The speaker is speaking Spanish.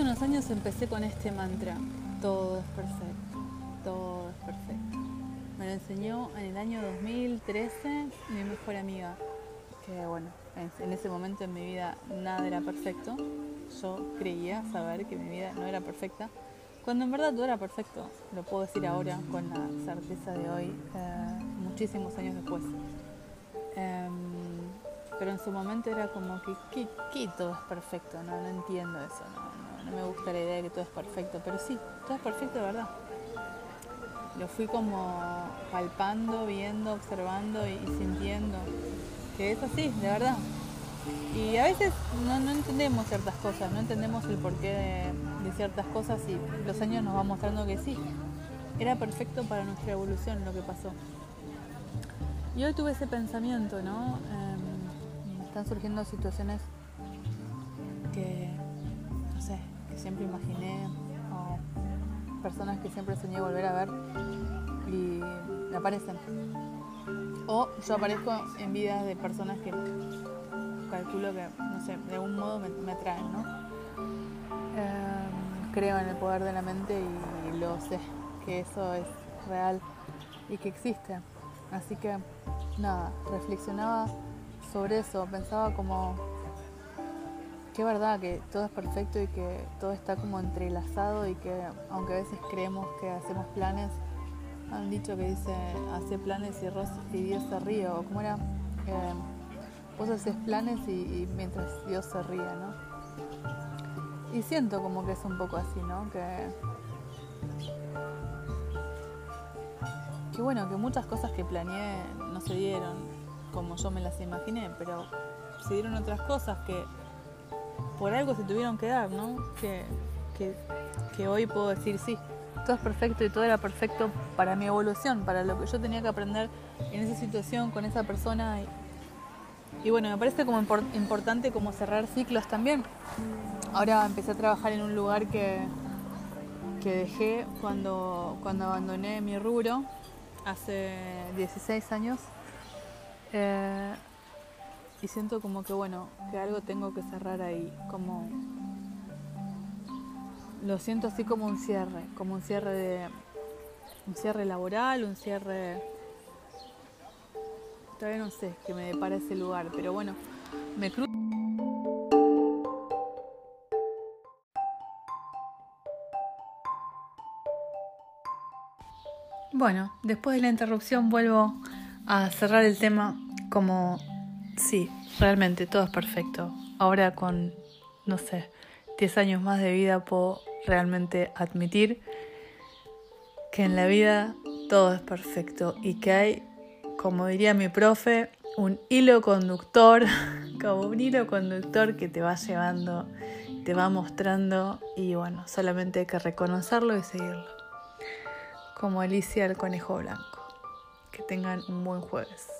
hace unos años empecé con este mantra, todo es perfecto, todo es perfecto. Me lo enseñó en el año 2013 mi mejor amiga, que bueno, en ese momento en mi vida nada era perfecto. Yo creía saber que mi vida no era perfecta, cuando en verdad todo era perfecto. Lo puedo decir ahora con la certeza de hoy, eh, muchísimos años después. Em, pero en su momento era como que, ¿qué, todo es perfecto? No, no entiendo eso, no, no, me gusta la idea de que todo es perfecto, pero sí, todo es perfecto de verdad. Lo fui como palpando, viendo, observando y, sintiendo que es así, de verdad. Y a veces no, entendemos ciertas cosas, no entendemos el porqué de, de, ciertas cosas y los años nos van mostrando que sí, era perfecto para nuestra evolución lo que pasó. Y hoy tuve ese pensamiento, ¿no? Están surgiendo situaciones que, no sé, que siempre imaginé, o personas que siempre soñé volver a ver y me aparecen. O yo aparezco en vidas de personas que calculo que, no sé, de algún modo me, atraen, ¿no? Em, creo en el poder de la mente y lo sé, que eso es real y que existe. Así que nada, reflexionaba sobre eso, pensaba como que verdad que todo es perfecto y que todo está como entrelazado y que aunque a veces creemos que hacemos planes, han dicho que dice hace planes y, y Dios se ríe, o como era, eh, vos haces planes y, mientras Dios se ríe, ¿no? Y siento como que es un poco así, ¿no? Que bueno, que muchas cosas que planeé no se dieron como yo me las imaginé, pero se dieron otras cosas que por algo se tuvieron que dar, ¿no? Que, que, hoy puedo decir sí, todo es perfecto y todo era perfecto para mi evolución, para lo que yo tenía que aprender en esa situación con esa persona. Y, bueno, me parece como importante como cerrar ciclos también. Ahora empecé a trabajar en un lugar que, que dejé cuando, cuando abandoné mi rubro hace 16 años eh, y siento como que bueno, que algo tengo que cerrar ahí, como lo siento así como un cierre, como un cierre de un cierre laboral, un cierre todavía no sé qué me depara ese lugar, pero bueno, me cruzo. Bueno, después de la interrupción vuelvo a cerrar el tema como, sí, realmente todo es perfecto. Ahora con, no sé, 10 años más de vida puedo realmente admitir que en la vida todo es perfecto y que hay, como diría mi profe, un hilo conductor, como un hilo conductor que te va llevando, te va mostrando y bueno, solamente hay que reconocerlo y seguirlo como Alicia el Conejo Blanco. Que tengan un buen jueves.